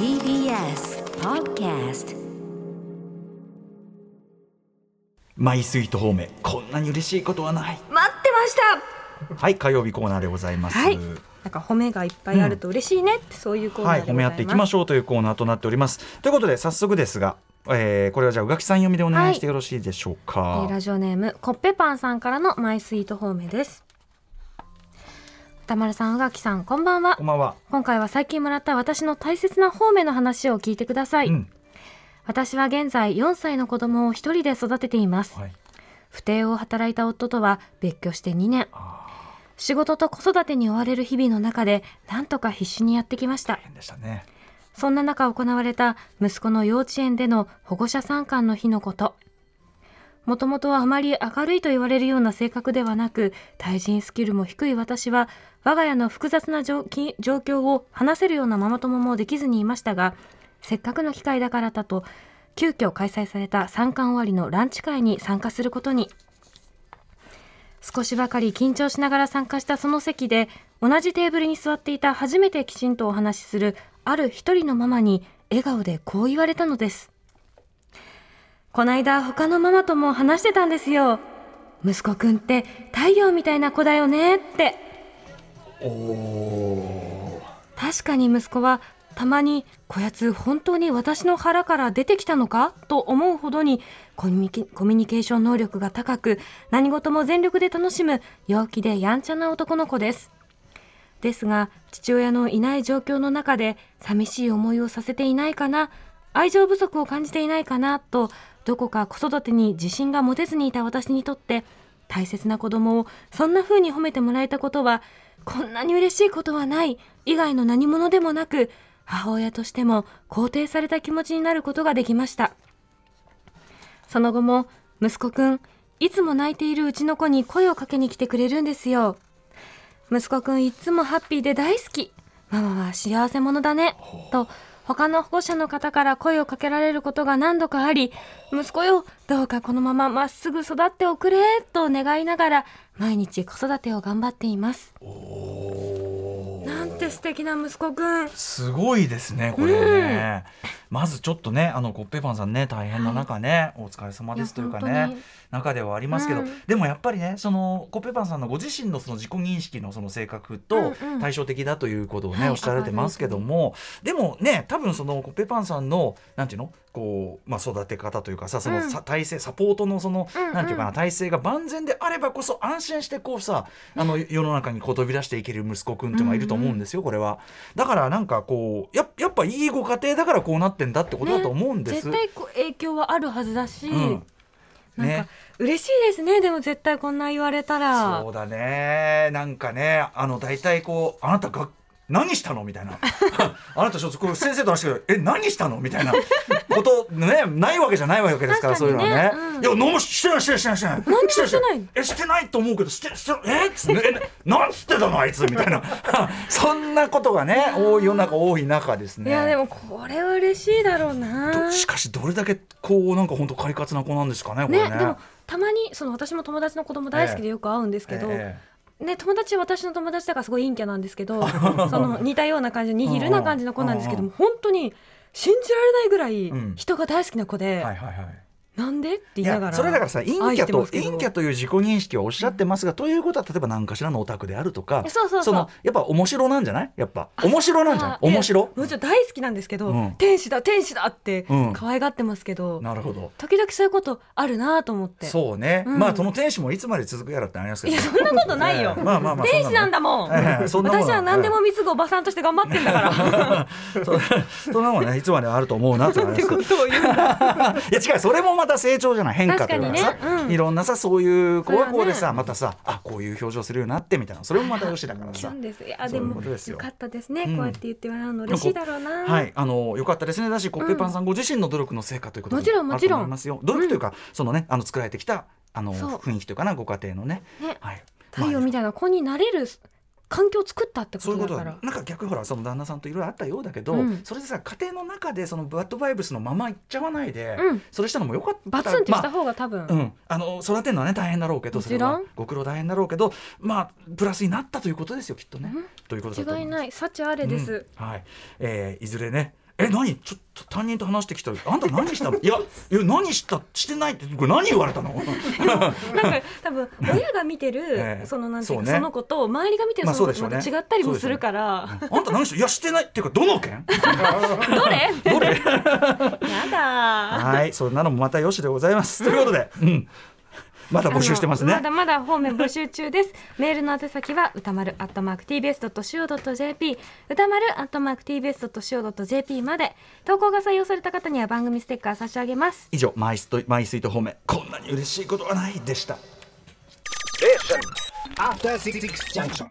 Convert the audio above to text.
TBS Podcast マイスイート方面こんなに嬉しいことはない。待ってました。はい火曜日コーナーでございます。はい。なんか褒めがいっぱいあると嬉しいねって、そういうコーナはい、ーでございます、褒め合っていきましょうというコーナーとなっております。ということで早速ですが、えー、これはじゃあ宇垣さん読みでお願いしてよろしいでしょうえか。ーラジオネームコッペパンさんからのマイスイート褒めです歌丸さん宇垣さんこんばんはこんばんは。今回は最近もらった私の大切な褒めの話を聞いてください、うん、私は現在4歳の子供を一人で育てていますはい。不定を働いた夫とは別居して2年あ仕事と子育てに追われる日々の中でなんとか必死にやってきましたー、変でしたね。そんな中行われた息子の幼稚園での保護者参観の日のこと。もともとはあまり明るいと言われるような性格ではなく、対人スキルも低い私は、我が家の複雑な状況を話せるようなママ友もできずにいましたが、せっかくの機会だからだと、急遽開催された参観終わりのランチ会に参加することに。少しばかり緊張しながら参加したその席で同じテーブルに座っていた初めてきちんとお話しするある一人のママに笑顔でこう言われたのですこないだ他のママとも話してたんですよ。息子くんって太陽みたいな子だよねって。確かに息子はたまにこやつ本当に私の腹から出てきたのか？と思うほどにコミュニケコミュニケーション能力が高く何事も全力で楽しむ陽気でやんちゃな男の子です。ですが父親のいない状況の中で寂しい思いをさせていないかな愛情不足を感じていないかなとどこか子育てに自信が持てずにいた私にとって大切な子供をそんな風に褒めてもらえたことはこんなに嬉しいことはない以外の何者でもなく母親としても肯定された気持ちになることができました。その後も息子くんいつも泣いているうちの子に声をかけに来てくれるんですよ。息子くんいつもハッピーで大好き。ママは幸せ者だね。と他の保護者の方から声をかけられることが何度かあり息子よどうかこのまままっすぐ育っておくれと願いながら毎日子育てを頑張っています。なんて素敵な息子くん。すごいですね、これね。まずちょっとね、あのコッペパンさんね、大変な中ね、お疲れ様ですというかね中ではありますけど、うんでもやっぱりね、そのコッペパンさんのご自身のその自己認識のその性格とうんうん。対照的だということをね、はいおっしゃられてますけども、でもね、多分そのコッペパンさんのなんていうの、こうまあ育て方というかさ、そのさ体制サポートのその、うんうん。なんていうかな体制が万全であればこそ安心してこうさ、あの 世の中にこう飛び出していける息子くんっていうのがいると思うんですよ、これは。だからなんかこうややっぱいいご家庭だからこうなってんだってことだと思うんです。絶対影響はあるはずだし、うん。なんか、ね。嬉しいですねでも絶対こんな言われたら。そうだね。なんかねあの大体こうあなたが何したの？みたいな。あなたちょっと先生と話してえ何したの？みたいな。ことねないわけじゃないわけですからそういうのはね、うん。いや何もしてないしてないしてない。してない何もしてない。えしてないと思うけどしてしてえ？っつってえなんつってたのあいつ？みたいな。そんなことがね多い世の中多い中ですね。いやでもこれは嬉しいだろうな。どしかしどれだけこうなんか本当快活な子なんですかねこれね。ねでもたまにその私も友達の子供大好きでよく会うんですけど、えね、友達は私の友達だからすごい陰キャなんですけど その似たような感じニヒルな感じの子なんですけども本当に信じられないぐらいうん。人が大好きな子で、えはいはいはいなんで？って言いいながらやそれだからさ陰キャと陰キャという自己認識はおっしゃってますが、ということは例えば何かしらのオタクであるとかそうそうそう。のやっぱ面白なんじゃない？やっぱ面白なんじゃない？面白？もちろん大好きなんですけど、うん。天使だ天使だってうん。可愛がってますけど、なるほど。時々そういうことあるなと思って。そうね、うん。まあその天使もいつまで続くやらってありますけどいやそんなことないよ、え えまあまあまあ天使なんだもん、ええそんなもん。私は何でも貢ぐおばさんとして頑張ってんだから。そ そんなもんねいつまであると思うなってってあります いや違うそれもまた成長じゃない変化というかさね。うん。いろんなさそういう子がこうでさ、ね。またさあこういう表情するようになってみたいな。それもまたよしだからさ。そうですいやでもよ。よかったですね、うん。こうやって言ってもらうの嬉しいだろうな。はい、あのよかったですね。だしコッペパンさんご自身の努力の成果ということもちろんもちろん。と思いますよ。努力というか、そのねあの作られてきたあの雰囲気というかなご家庭のね。ね。はい。太陽みたいな子になれる環境を作ったってこととだから。だなんか逆ほらその旦那さんといろいろあったようだけど、うん。それでさ家庭の中でそのバッドバイブスのままいっちゃわないで、うん。それしたのもよかった。バツンってしたまあ方が多分、うん、あの育てるのはね大変だろうけどそれはご苦労大変だろうけどまあプラスになったということですよきっとね。ということだと思違いない。幸あれです、うん。はい、えーいずれねえ何？ちょっと担任と話してきた。あんた何したの？いやいや何した？してないって。これ何言われたの？なんか多分親が見てる、ええ。そのなんていうかそ,、ね。の子と周りが見てるまあその子そうでしょうね。とまた違ったりもするから、あんた何した？いやしてない。っていうかどの件？どれ？どれ？やだはいそんなのもまたよしでございます。ということで、うん、まだ募集してますねまだまだ方面募集中です。メールの宛先は歌丸アットマーク tbs.co.jp 歌丸アットマーク tbs.co.jp まで投稿が採用された方には番組ステッカー差し上げます。以上マイストマイスイート方面こんなに嬉しいことはないでした After Six Junction.